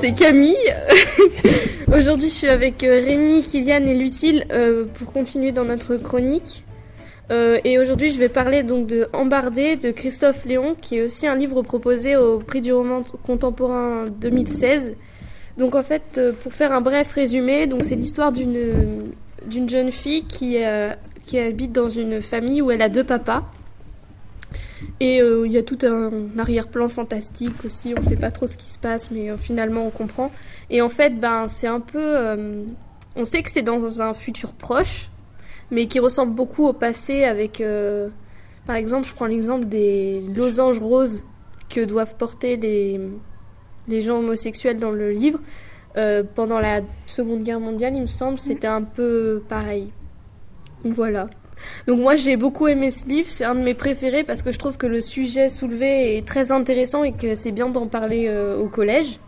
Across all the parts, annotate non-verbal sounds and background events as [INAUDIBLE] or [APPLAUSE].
c'est Camille. [LAUGHS] Aujourd'hui, je suis avec euh, Rémi, Kylian et Lucille euh, pour continuer dans notre chronique. Euh, et aujourd'hui, je vais parler donc de Embardé de Christophe Léon, qui est aussi un livre proposé au prix du roman contemporain 2016. Donc en fait, pour faire un bref résumé, donc c'est l'histoire d'une d'une jeune fille qui qui habite dans une famille où elle a deux papas. Et euh, il y a tout un arrière-plan fantastique aussi. On ne sait pas trop ce qui se passe, mais euh, finalement on comprend. Et en fait, ben c'est un peu. euh, on sait que c'est dans un futur proche, mais qui ressemble beaucoup au passé. Avec, par exemple, je prends l'exemple des losanges roses que doivent porter les les gens homosexuels dans le livre. Pendant la Seconde Guerre mondiale, il me semble, c'était un peu pareil. Voilà. Donc moi j'ai beaucoup aimé ce livre, c'est un de mes préférés parce que je trouve que le sujet soulevé est très intéressant et que c'est bien d'en parler euh, au collège.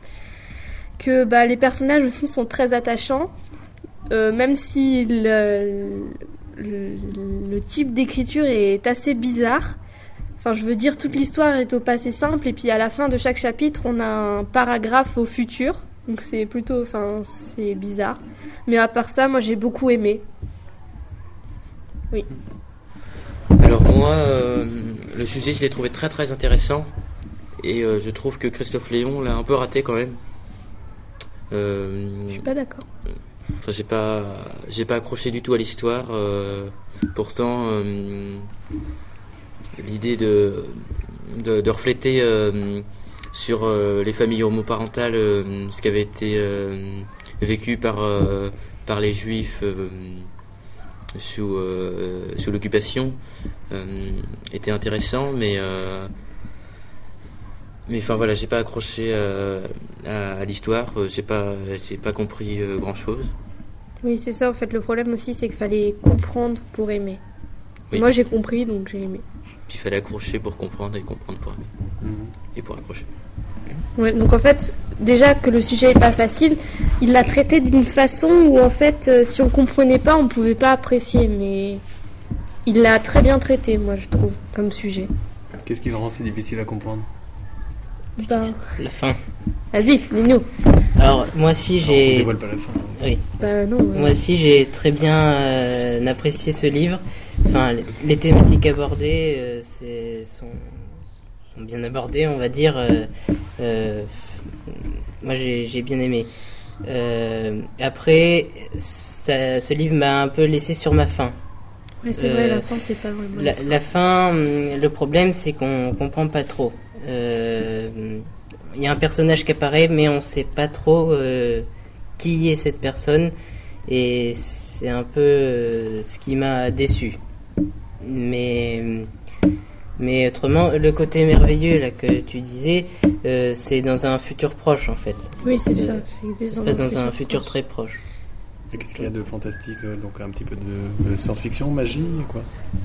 Que bah, les personnages aussi sont très attachants, euh, même si le, le- le type d'écriture est assez bizarre. Enfin, je veux dire, toute l'histoire est au passé simple et puis à la fin de chaque chapitre, on a un paragraphe au futur. Donc c'est plutôt, enfin, c'est bizarre. Mais à part ça, moi j'ai beaucoup aimé. Alors moi, euh, le sujet, je l'ai trouvé très très intéressant. Et euh, je trouve que Christophe Léon l'a un peu raté quand même. Euh, Je suis pas d'accord. Enfin, j'ai pas, j'ai pas accroché du tout à l'histoire. pourtant, l'idée de, de, de refléter sur les familles homoparentales ce qui avait été vécu par par les juifs sous euh, sous l'occupation euh, était intéressant, mais euh, mais enfin voilà, j'ai pas accroché euh, à, à l'histoire. euh, J'ai pas j'ai pas compris grand chose. Oui, c'est ça en fait. Le problème aussi, c'est qu'il fallait comprendre pour aimer. Oui. Moi j'ai compris donc j'ai aimé. Puis il fallait accrocher pour comprendre et comprendre pour aimer. Mhm. Et pour accrocher. Ouais, donc en fait, déjà que le sujet est pas facile, il l'a traité d'une façon où en fait, euh, si on comprenait pas, on pouvait pas apprécier. Mais il l'a très bien traité, moi je trouve, comme sujet. Qu'est-ce qui le rend si difficile à comprendre? Ben, La fin. vas-y, dis-nous. Alors, moi aussi, On j'ai. dévoile pas la fin. Oui. Bah non. ouais. Moi aussi, j'ai très bien euh, apprécié ce livre. Enfin, les- thématiques abordées euh, c'est- sont, sont bien abordées, on va dire. Euh, euh, moi, j'ai j'ai bien aimé. Euh, après, ça- ce livre m'a un peu laissé sur ma faim. Ouais, c'est euh, vrai, la fin c'est pas vraiment. La, la fin, hum, le problème, c'est qu'on comprend pas trop. Euh, Il y a un personnage qui apparaît, mais on sait pas trop euh, qui est cette personne, et c'est un peu euh, ce qui m'a déçu. Mais mais autrement, le côté merveilleux là que tu disais, euh, c'est dans un futur proche en fait. Oui, c'est ça. Ça se passe dans un futur proche. très proche. Qu'est-ce qu'il y a de fantastique euh, Donc un petit peu de, de science-fiction, magie, quoi?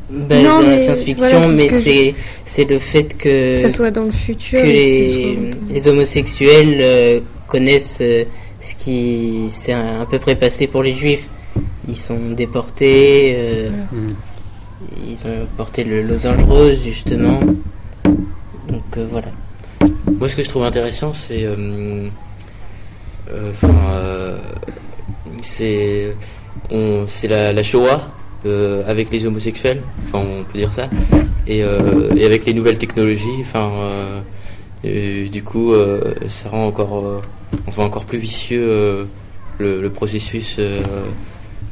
Ben, Non, dans la mais science-fiction, voilà, c'est ce mais c'est c'est le fait que ça soit dans le futur. que les, ce soit- les homosexuels euh, connaissent euh, ce qui s'est à, peu près passé pour les juifs. Ils sont déportés, euh, Mhm. Ils ont porté le losange rose justement. Donc euh, voilà. Moi, ce que je trouve intéressant, c'est. euh, euh, Enfin. c'est. C'est la, Shoah avec les homosexuels, enfin, on peut dire ça, et, avec les nouvelles technologies, enfin. du coup, ça rend encore. euh, enfin, encore plus vicieux le, processus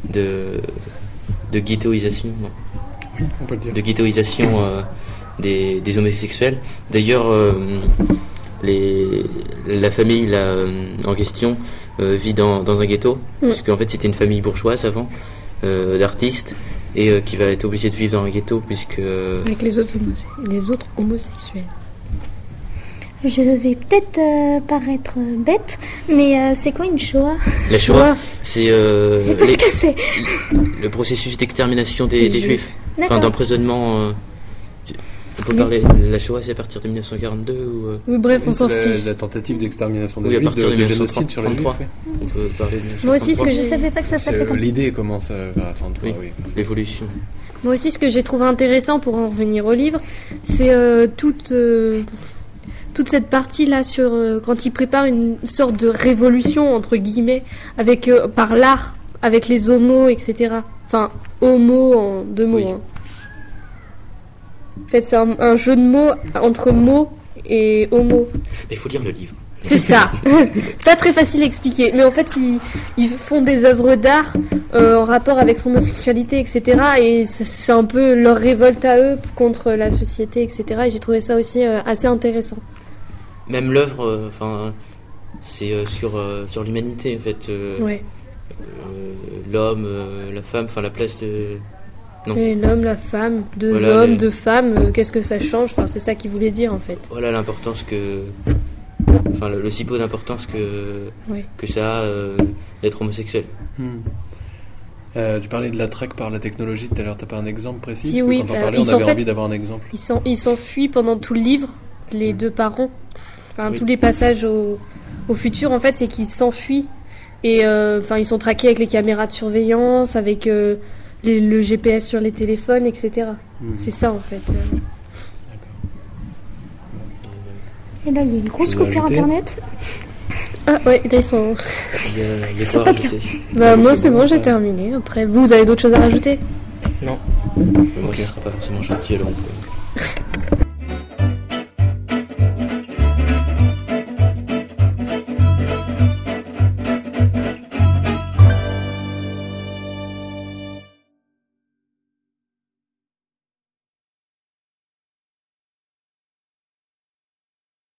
de. de ghettoisation. Oui, on peut le dire. de ghettoisation euh, des, des homosexuels. D'ailleurs, euh, les, la famille là, euh, en question euh, vit dans, dans un ghetto, Mm. parce qu'en fait c'était une famille bourgeoise avant, euh, d'artistes, et euh, qui va être obligée de vivre dans un ghetto puisque... Avec les autres, homose- les autres homosexuels. Je vais peut-être euh, paraître bête, mais euh, c'est quoi une Shoah? La Shoah, c'est euh, C'est pas les- ce que c'est. le processus d'extermination des, Juifs. enfin d'emprisonnement... euh, on peut parler de la Shoah, c'est à partir de 1942 ou... Oui, bref, on s'en c'est la, fiche. la tentative d'extermination des Oui, à juifs, partir de, de de génocide sur les juifs. 1933. oui. on peut parler de Moi aussi, ce 1933. que Je savais pas que ça s'appelait comme ça. L'idée commence à- vers la 33, Oui. oui. L'évolution. Moi aussi, ce que j'ai trouvé intéressant pour en revenir au livre, c'est euh, toute, euh, toute cette partie là sur euh, quand il prépare une sorte de révolution entre guillemets avec euh, par l'art, avec les homos, etc. Enfin, homo en deux mots. Oui. hein. En fait, c'est un, un jeu de mots entre mots et homo. Mais il faut lire le livre. C'est ça. [LAUGHS] [LAUGHS] pas très facile à expliquer. Mais en fait, ils, ils font des œuvres d'art euh, en rapport avec l'homosexualité, etc. Et c'est c'est un peu leur révolte à eux contre la société, etc. Et j'ai trouvé ça aussi euh, assez intéressant. Même l'œuvre, euh, enfin, c'est euh, sur euh, sur l'humanité en fait. euh, Ouais. euh, L'homme, euh, la femme, enfin la place de. Non. Et l'homme, la femme, deux Voilà, hommes, les- deux femmes, euh, qu'est-ce que ça change? Enfin, c'est ça qu'il voulait dire en fait. Voilà l'importance que. Enfin, le, le si peu d'importance que Ouais. que ça a euh, d'être homosexuel. Hmm. Euh, tu parlais de la traque par la technologie tout à l'heure, t'as pas un exemple précis? Si, oui, Quand on parlait, ils on avait fait- envie d'avoir un exemple. Ils s'en- ils s'enfuient pendant tout le livre, les Mm. deux parents. Enfin, Oui. tous les passages au, au futur, en fait, c'est qu'ils s'enfuient. Et euh, enfin, ils sont traqués avec les caméras de surveillance, avec euh, les- le GPS sur les téléphones, etc. Hmm. C'est ça, en fait. Et là, il y a une grosse coupure ajouter internet. Ah ouais, là, ils sont... Il y a, il y a C'est quoi à pas rajouter Bah, moi, c'est bon, bon, j'ai terminé. Après, vous, vous avez d'autres choses à rajouter? Moi, Ok. ce sera pas forcément gentil, alors on peut.